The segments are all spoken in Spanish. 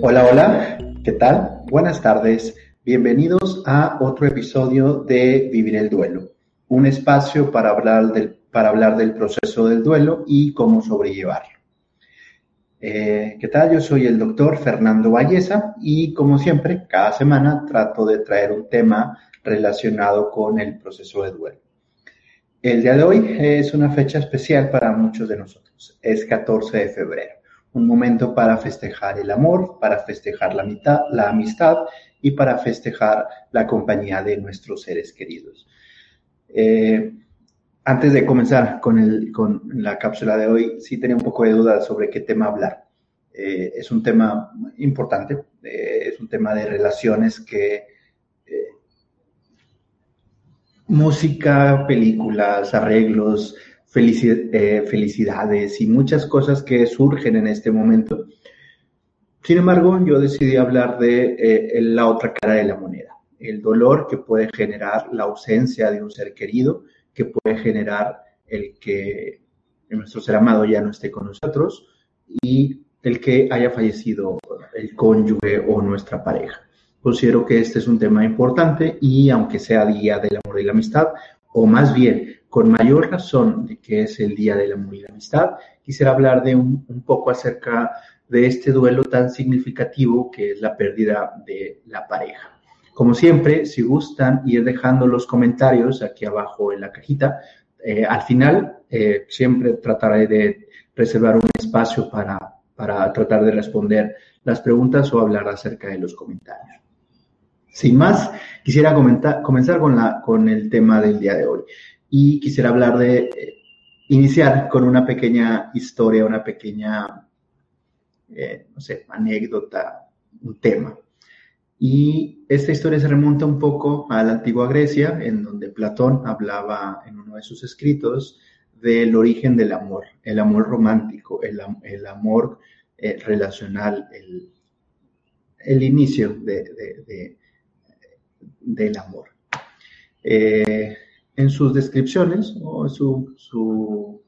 Hola, hola, ¿qué tal? Buenas tardes. Bienvenidos a otro episodio de Vivir el Duelo, un espacio para hablar del, para hablar del proceso del duelo y cómo sobrellevarlo. Eh, ¿Qué tal? Yo soy el doctor Fernando Valleza y como siempre, cada semana trato de traer un tema relacionado con el proceso de duelo. El día de hoy es una fecha especial para muchos de nosotros. Es 14 de febrero un momento para festejar el amor, para festejar la, mitad, la amistad y para festejar la compañía de nuestros seres queridos. Eh, antes de comenzar con, el, con, la cápsula de hoy, sí tenía un poco de duda sobre qué tema hablar. Eh, es un tema importante, eh, es un tema de relaciones que música, películas, arreglos, eh, felicidades y muchas cosas que surgen en este momento. Sin embargo, yo decidí hablar de eh, la otra cara de la moneda, el dolor que puede generar la ausencia de un ser querido, que puede generar el que nuestro ser amado ya no esté con nosotros y el que haya fallecido el cónyuge o nuestra pareja. Considero que este es un tema importante y aunque sea Día del Amor y la Amistad, o más bien con mayor razón de que es el Día del Amor y la Amistad, quisiera hablar de un, poco acerca de este duelo tan significativo que es la pérdida de la pareja. Como siempre, si gustan ir dejando los comentarios aquí abajo en la cajita, eh, al final eh, siempre trataré de reservar un espacio para, para tratar de responder las preguntas o hablar acerca de los comentarios. Sin más, quisiera comenzar con, la, con el tema del día de hoy y quisiera hablar de eh, iniciar con una pequeña historia, una pequeña, eh, no sé, anécdota, un tema. Y esta historia se remonta un poco a la antigua Grecia, en donde Platón hablaba en uno de sus escritos del origen del amor, el amor romántico, el, el amor eh, relacional, el, el inicio de, del amor. Eh, en sus descripciones o su, su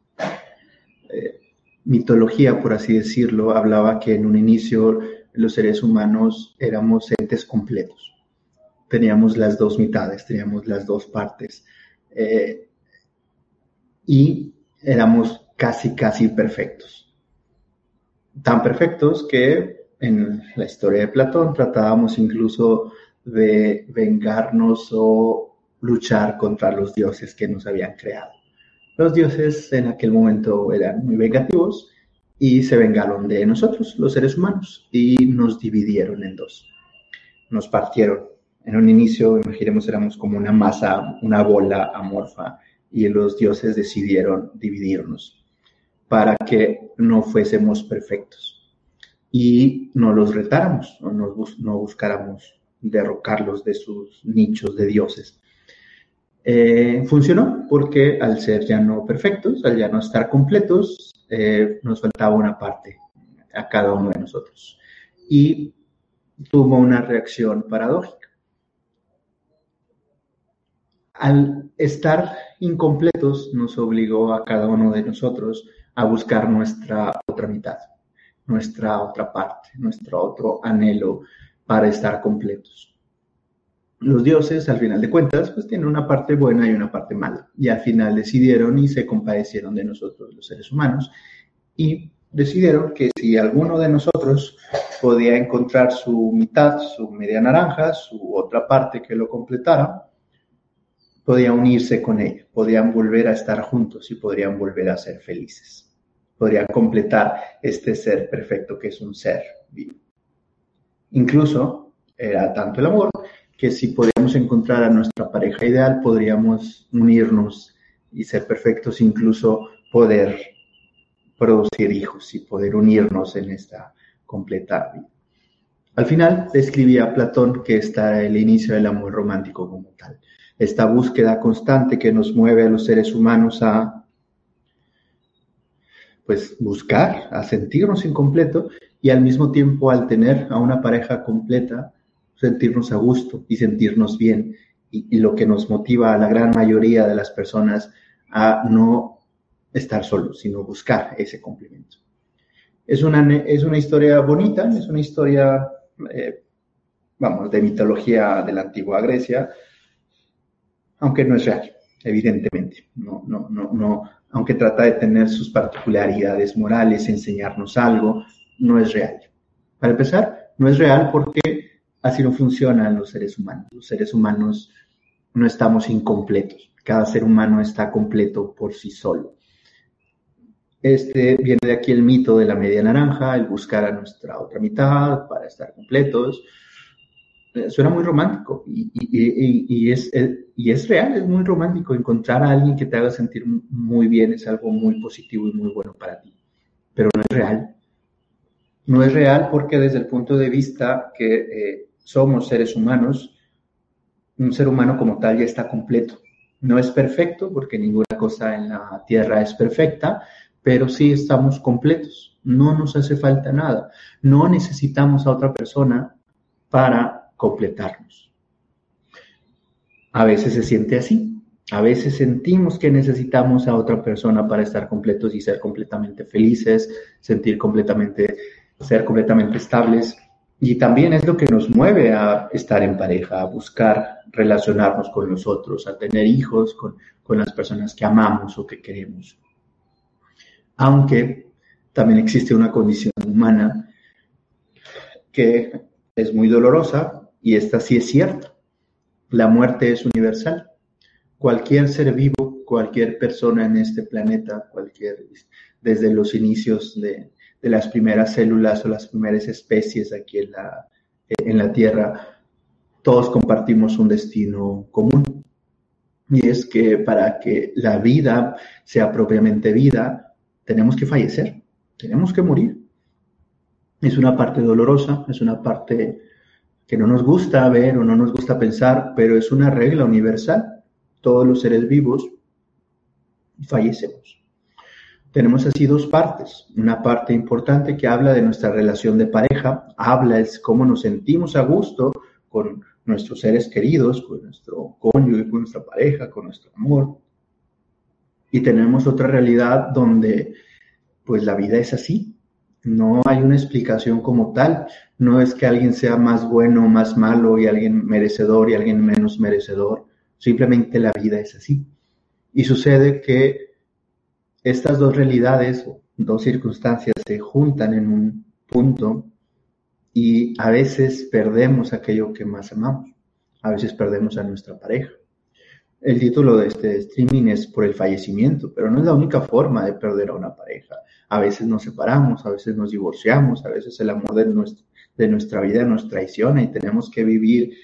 eh, mitología, por así decirlo, hablaba que en un inicio los seres humanos éramos entes completos. Teníamos las dos mitades, teníamos las dos partes. Eh, y éramos casi, casi perfectos. Tan perfectos que en la historia de Platón tratábamos incluso de vengarnos o luchar contra los dioses que nos habían creado. Los dioses en aquel momento eran muy vengativos y se vengaron de nosotros, los seres humanos, y nos dividieron en dos. Nos partieron. En un inicio, imaginemos, éramos como una masa, una bola amorfa, y los dioses decidieron dividirnos para que no fuésemos perfectos y no los retáramos, no, no buscáramos derrocarlos de sus nichos de dioses. Eh, funcionó porque al ser ya no perfectos, al ya no estar completos, eh, nos faltaba una parte a cada uno de nosotros. Y tuvo una reacción paradójica. Al estar incompletos, nos obligó a cada uno de nosotros a buscar nuestra otra mitad, nuestra otra parte, nuestro otro anhelo para estar completos los dioses, al final de cuentas, pues tienen una parte buena y una parte mala. Y al final decidieron y se compadecieron de nosotros, los seres humanos, y decidieron que si alguno de nosotros podía encontrar su mitad, su media naranja, su otra parte que lo completara, podía unirse con ella, podían volver a estar juntos y podrían volver a ser felices. Podrían completar este ser perfecto que es un ser vivo. Incluso era tanto el amor que si podíamos encontrar a nuestra pareja ideal, podríamos unirnos y ser perfectos, incluso poder producir hijos y poder unirnos en esta completa vida. Al final describía Platón que está el inicio del amor romántico como tal. Esta búsqueda constante que nos mueve a los seres humanos a pues buscar, a sentirnos incompleto y al mismo tiempo al tener a una pareja completa, sentirnos a gusto y sentirnos bien. Y, lo que nos motiva a la gran mayoría de las personas a no estar solos, sino buscar ese complemento. Es una, es una historia bonita, es una historia, eh, vamos, de mitología de la antigua Grecia, aunque no es real, evidentemente. No, no, no, no, aunque trata de tener sus particularidades morales, enseñarnos algo, no es real. Para empezar, no es real porque así no funcionan los seres humanos. Los seres humanos no estamos incompletos. Cada ser humano está completo por sí solo. Este viene de aquí el mito de la media naranja, el buscar a nuestra otra mitad para estar completos. Eh, suena muy romántico y, es, eh, y es real, es muy romántico. Encontrar a alguien que te haga sentir muy bien es algo muy positivo y muy bueno para ti, pero no es real. No es real porque desde el punto de vista que eh, somos seres humanos, un ser humano como tal ya está completo. No es perfecto porque ninguna cosa en la tierra es perfecta, pero sí estamos completos. No nos hace falta nada. No necesitamos a otra persona para completarnos. A veces se siente así. A veces sentimos que necesitamos a otra persona para estar completos y ser completamente felices, sentir completamente, ser completamente estables. Y también es lo que nos mueve a estar en pareja, a buscar relacionarnos con los otros, a tener hijos con, con las personas que amamos o que queremos. Aunque también existe una condición humana que es muy dolorosa, y esta sí es cierta. La muerte es universal. Cualquier ser vivo, cualquier persona en este planeta, cualquier, desde los inicios de, las primeras células o las primeras especies aquí en la, en la Tierra, todos compartimos un destino común. Y es que para que la vida sea propiamente vida, tenemos que fallecer, tenemos que morir. Es una parte dolorosa, es una parte que no nos gusta ver o no nos gusta pensar, pero es una regla universal. Todos los seres vivos fallecemos. Tenemos así dos partes. Una parte importante que habla de nuestra relación de pareja, habla es cómo nos sentimos a gusto con nuestros seres queridos, con nuestro cónyuge, con nuestra pareja, con nuestro amor. Y tenemos otra realidad donde pues la vida es así, no hay una explicación como tal. No es que alguien sea más bueno más malo y alguien merecedor y alguien menos merecedor. Simplemente la vida es así. Y sucede que estas dos realidades, dos circunstancias se juntan en un punto y a veces perdemos aquello que más amamos. A veces perdemos a nuestra pareja. El título de este streaming es por el fallecimiento, pero no es la única forma de perder a una pareja. A veces nos separamos, a veces nos divorciamos, a veces el amor de, de nuestra vida nos traiciona y tenemos que vivir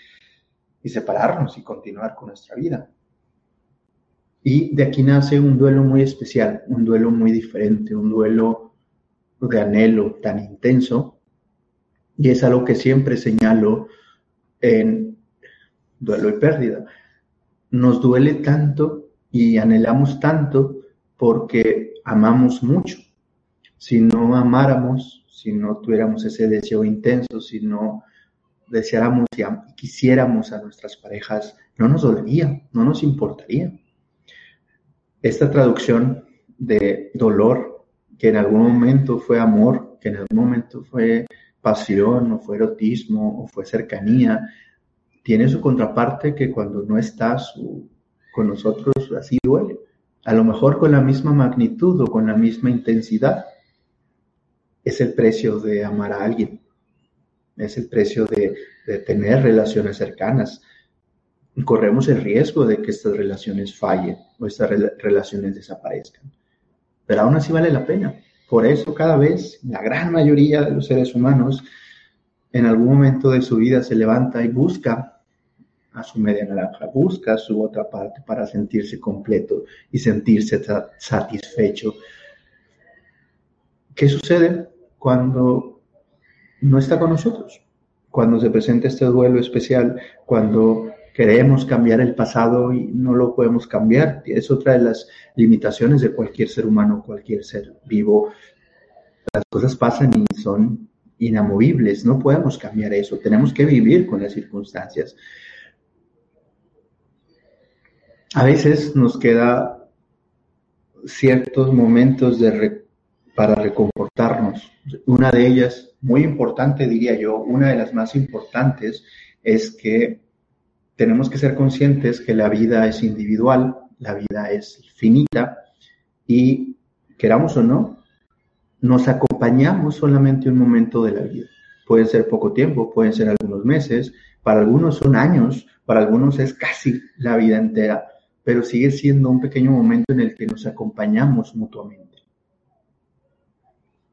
y separarnos y continuar con nuestra vida. Y de aquí nace un duelo muy especial, un duelo muy diferente, un duelo de anhelo tan intenso. Y es algo que siempre señalo en duelo y pérdida nos duele tanto y anhelamos tanto porque amamos mucho. Si no amáramos, si no tuviéramos ese deseo intenso, si no deseáramos y quisiéramos a nuestras parejas, no nos dolería, no nos importaría. Esta traducción de dolor, que en algún momento fue amor, que en algún momento fue pasión o fue erotismo o fue cercanía, tiene su contraparte que cuando no está con nosotros así duele. A lo mejor con la misma magnitud o con la misma intensidad. Es el precio de amar a alguien. Es el precio de, tener relaciones cercanas. Corremos el riesgo de que estas relaciones fallen o estas relaciones desaparezcan. Pero aún así vale la pena. Por eso cada vez la gran mayoría de los seres humanos en algún momento de su vida se levanta y busca a su media naranja, busca su otra parte para sentirse completo y sentirse satisfecho. ¿Qué sucede cuando no está con nosotros? Cuando se presenta este duelo especial, cuando queremos cambiar el pasado y no lo podemos cambiar. Es otra de las limitaciones de cualquier ser humano, cualquier ser vivo. Las cosas pasan y son inamovibles, no podemos cambiar eso, tenemos que vivir con las circunstancias. A veces nos queda ciertos momentos de para reconfortarnos. Una de ellas, muy importante diría yo, una de las más importantes es que tenemos que ser conscientes que la vida es individual, la vida es finita y queramos o no, nos acompañamos solamente un momento de la vida. Puede ser poco tiempo, pueden ser algunos meses, para algunos son años, para algunos es casi la vida entera, pero sigue siendo un pequeño momento en el que nos acompañamos mutuamente.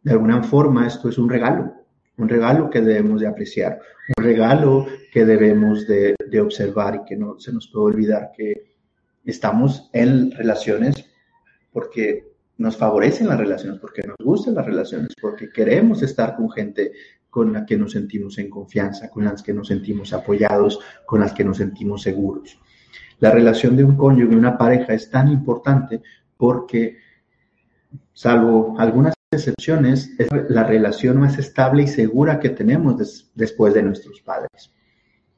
De alguna forma esto es un regalo, un regalo que debemos de apreciar, un regalo que debemos de, observar y que no se nos puede olvidar que estamos en relaciones porque nos favorecen las relaciones, porque nos gustan las relaciones, porque queremos estar con gente con la que nos sentimos en confianza, con las que nos sentimos apoyados, con las que nos sentimos seguros. La relación de un cónyuge, una pareja, es tan importante porque, salvo algunas excepciones, es la relación más estable y segura que tenemos después de nuestros padres.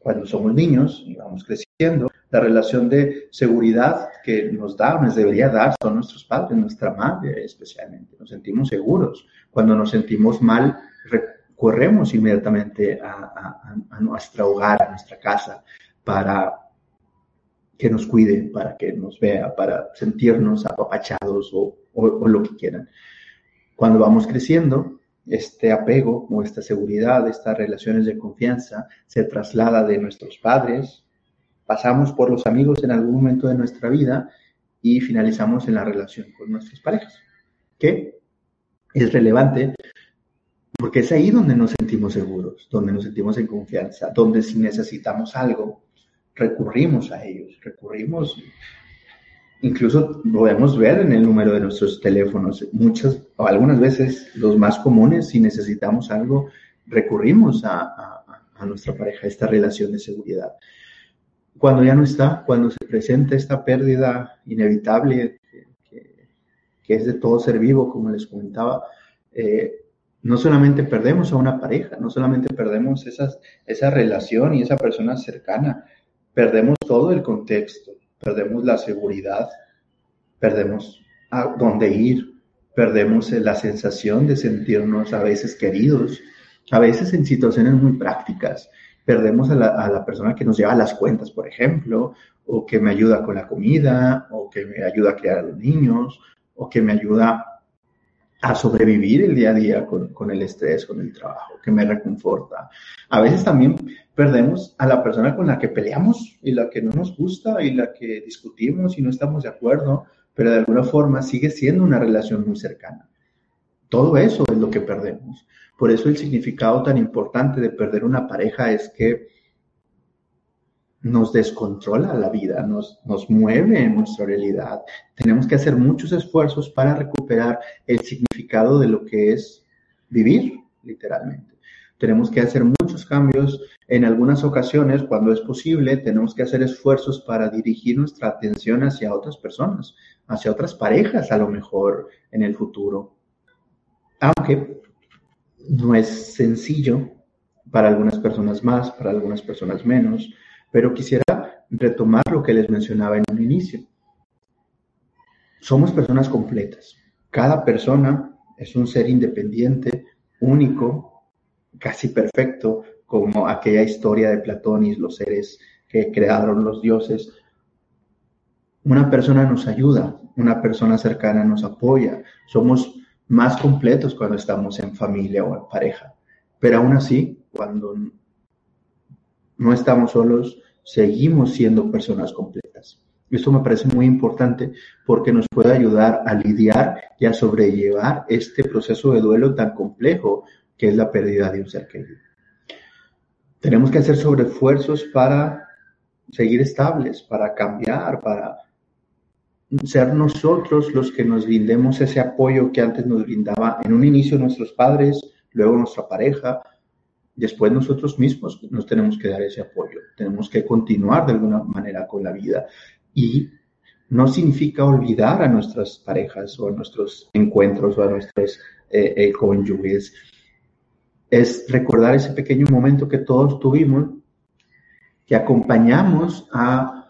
Cuando somos niños y vamos creciendo, la relación de seguridad que nos da, nos debería dar, son nuestros padres, nuestra madre especialmente. Nos sentimos seguros. Cuando nos sentimos mal, corremos inmediatamente a, nuestro hogar, a nuestra casa, para que nos cuide, para que nos vea, para sentirnos apapachados o, o lo que quieran. Cuando vamos creciendo, este apego o esta seguridad, estas relaciones de confianza se traslada de nuestros padres, pasamos por los amigos en algún momento de nuestra vida y finalizamos en la relación con nuestras parejas, que es relevante porque es ahí donde nos sentimos seguros, donde nos sentimos en confianza, donde si necesitamos algo, recurrimos a ellos, recurrimos, incluso podemos ver en el número de nuestros teléfonos, muchas o algunas veces los más comunes, si necesitamos algo, recurrimos a, nuestra pareja, esta relación de seguridad. Cuando ya no está, cuando se presenta esta pérdida inevitable que, es de todo ser vivo, como les comentaba, eh, no solamente perdemos a una pareja, no solamente perdemos esas, esa relación y esa persona cercana, perdemos todo el contexto, perdemos la seguridad, perdemos a dónde ir, perdemos la sensación de sentirnos a veces queridos, a veces en situaciones muy prácticas. Perdemos a la, persona que nos lleva las cuentas, por ejemplo, o que me ayuda con la comida, o que me ayuda a criar a los niños, o que me ayuda a sobrevivir el día a día con, con, el estrés, con el trabajo, que me reconforta. A veces también perdemos a la persona con la que peleamos y la que no nos gusta y la que discutimos y no estamos de acuerdo, pero de alguna forma sigue siendo una relación muy cercana. Todo eso es lo que perdemos. Por eso el significado tan importante de perder una pareja es que nos descontrola la vida, nos, nos mueve en nuestra realidad. Tenemos que hacer muchos esfuerzos para recuperar el significado de lo que es vivir, literalmente. Tenemos que hacer muchos cambios. En algunas ocasiones, cuando es posible, tenemos que hacer esfuerzos para dirigir nuestra atención hacia otras personas, hacia otras parejas a lo mejor en el futuro. Aunque no es sencillo, para algunas personas más, para algunas personas menos, pero quisiera retomar lo que les mencionaba en un inicio. Somos personas completas. Cada persona es un ser independiente, único, casi perfecto, como aquella historia de Platón y los seres que crearon los dioses. Una persona nos ayuda, una persona cercana nos apoya. Somos más completos cuando estamos en familia o en pareja. Pero aún así, cuando no estamos solos, seguimos siendo personas completas. Esto me parece muy importante porque nos puede ayudar a lidiar y a sobrellevar este proceso de duelo tan complejo que es la pérdida de un ser querido. Tenemos que hacer sobreesfuerzos para seguir estables, para cambiar, para ser nosotros los que nos brindemos ese apoyo que antes nos brindaba en un inicio nuestros padres, luego nuestra pareja, después nosotros mismos nos tenemos que dar ese apoyo, tenemos que continuar de alguna manera con la vida. Y no significa olvidar a nuestras parejas o a nuestros encuentros o a nuestros eh, eh, cónyuges, es recordar ese pequeño momento que todos tuvimos, que acompañamos a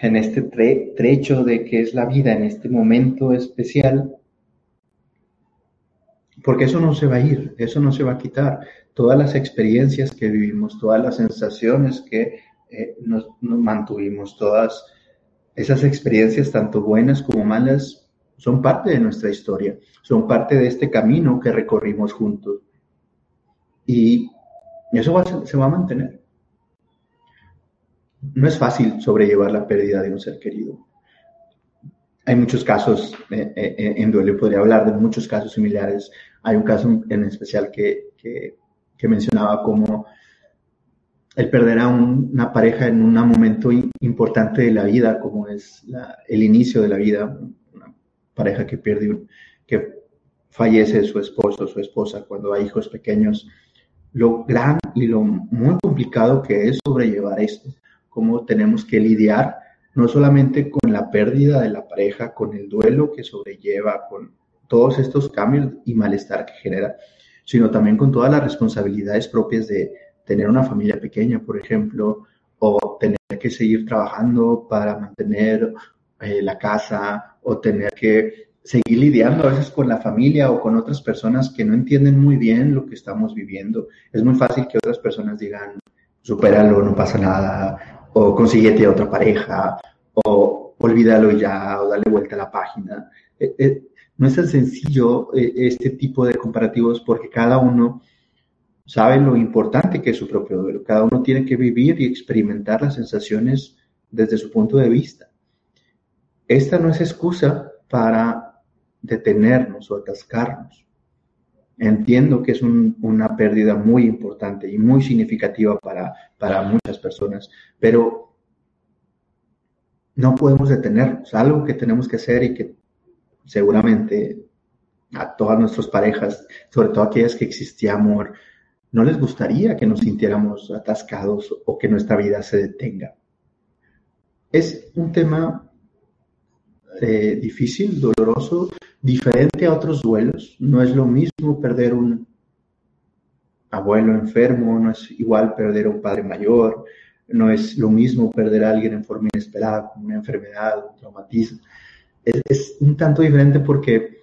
en este trecho de que es la vida en este momento especial, porque eso no se va a ir, eso no se va a quitar. Todas las experiencias que vivimos, todas las sensaciones que eh, nos, mantuvimos, todas esas experiencias, tanto buenas como malas, son parte de nuestra historia, son parte de este camino que recorrimos juntos. Y eso se va a mantener no es fácil sobrellevar la pérdida de un ser querido. Hay muchos casos eh, eh, en duelo, podría hablar de muchos casos similares. Hay un caso en especial que, que, mencionaba como el perder a una pareja en un momento importante de la vida, como es el inicio de la vida, una pareja que pierde, que fallece su esposo, su esposa, cuando hay hijos pequeños, lo gran y lo muy complicado que es sobrellevar esto cómo tenemos que lidiar no solamente con la pérdida de la pareja, con el duelo que sobrelleva, con todos estos cambios y malestar que genera, sino también con todas las responsabilidades propias de tener una familia pequeña, por ejemplo, o tener que seguir trabajando para mantener eh, la casa, o tener que seguir lidiando a veces con la familia o con otras personas que no entienden muy bien lo que estamos viviendo. Es muy fácil que otras personas digan, supéralo, no pasa nada, o consíguete otra pareja, o olvídalo ya, o dale vuelta a la página. Eh, eh, no es tan sencillo eh, este tipo de comparativos porque cada uno sabe lo importante que es su propio duelo. Cada uno tiene que vivir y experimentar las sensaciones desde su punto de vista. Esta no es excusa para detenernos o atascarnos. Entiendo que es una pérdida muy importante y muy significativa para, para muchas personas, pero no podemos detenernos. Algo que tenemos que hacer y que seguramente a todas nuestras parejas, sobre todo aquellas que existía amor, no les gustaría que nos sintiéramos atascados o que nuestra vida se detenga. Es un tema eh, difícil, doloroso, diferente a otros duelos. No es lo mismo perder un abuelo enfermo, no es igual perder un padre mayor, no es lo mismo perder a alguien en forma inesperada, una enfermedad, un traumatismo. Es, un tanto diferente porque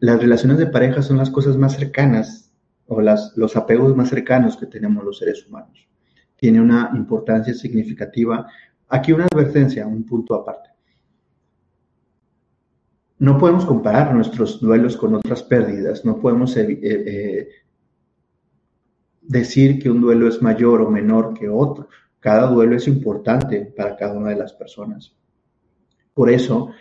las relaciones de pareja son las cosas más cercanas o las, los apegos más cercanos que tenemos los seres humanos. Tiene una importancia significativa. Aquí una advertencia, un punto aparte no podemos comparar nuestros duelos con otras pérdidas, no podemos eh, eh, decir que un duelo es mayor o menor que otro. Cada duelo es importante para cada una de las personas. Por eso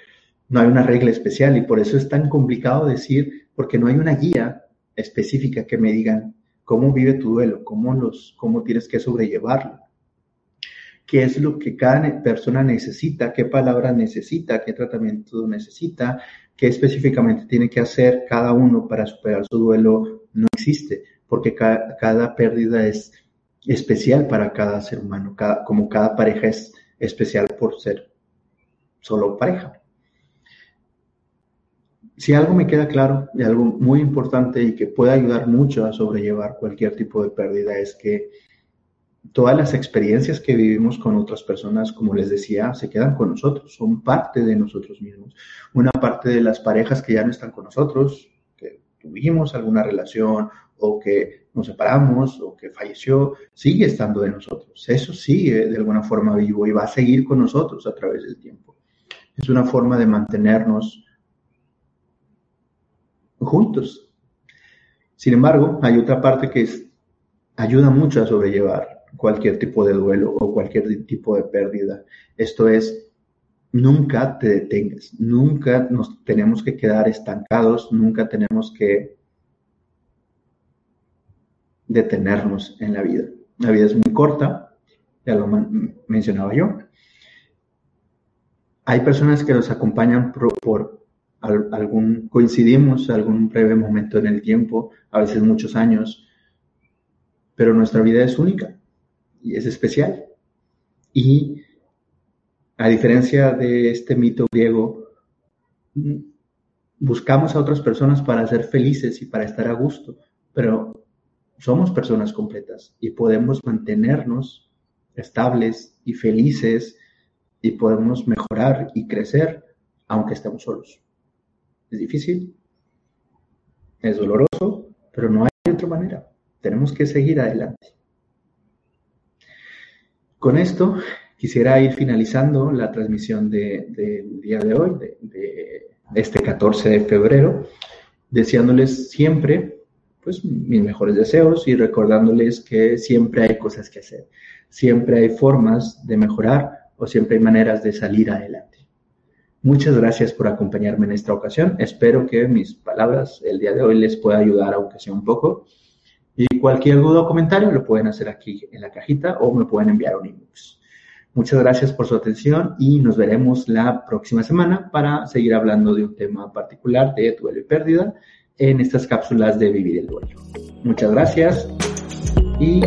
no hay una regla especial y por eso es tan complicado decir, porque no hay una guía específica que me digan cómo vive tu duelo, cómo, los, cómo tienes que sobrellevarlo. Qué es lo que cada persona necesita, qué palabra necesita, qué tratamiento necesita, qué específicamente tiene que hacer cada uno para superar su duelo, no existe, porque cada, pérdida es especial para cada ser humano, como cada pareja es especial por ser solo pareja. Si algo me queda claro y algo muy importante y que puede ayudar mucho a sobrellevar cualquier tipo de pérdida es que todas las experiencias que vivimos con otras personas, como les decía, se quedan con nosotros, son parte de nosotros mismos. Una parte de las parejas que ya no están con nosotros, que tuvimos alguna relación o que nos separamos o que falleció, sigue estando de nosotros. Eso sigue de alguna forma vivo y va a seguir con nosotros a través del tiempo. Es una forma de mantenernos juntos. Sin embargo, hay otra parte que ayuda mucho a sobrellevar cualquier tipo de duelo o cualquier tipo de pérdida. Esto es, nunca te detengas, nunca nos tenemos que quedar estancados, nunca tenemos que detenernos en la vida. La vida es muy corta ya lo mencionaba yo. Hay personas que nos acompañan por, algún, coincidimos algún breve momento en el tiempo, a veces muchos años, pero nuestra vida es única y es especial. Y a diferencia de este mito griego, buscamos a otras personas para ser felices y para estar a gusto, pero somos personas completas y podemos mantenernos estables y felices y podemos mejorar y crecer aunque estemos solos. Es difícil, es doloroso, pero no hay otra manera. Tenemos que seguir adelante. Con esto quisiera ir finalizando la transmisión del día de hoy, de, este 14 de febrero, deseándoles siempre pues mis mejores deseos y recordándoles que siempre hay cosas que hacer, siempre hay formas de mejorar o siempre hay maneras de salir adelante. Muchas gracias por acompañarme en esta ocasión. Espero que mis palabras el día de hoy les pueda ayudar, aunque sea un poco. Y cualquier duda o comentario lo pueden hacer aquí en la cajita o me pueden enviar un inbox. Muchas gracias por su atención y nos veremos la próxima semana para seguir hablando de un tema particular de duelo y pérdida en estas cápsulas de Vivir el Duelo. Muchas gracias y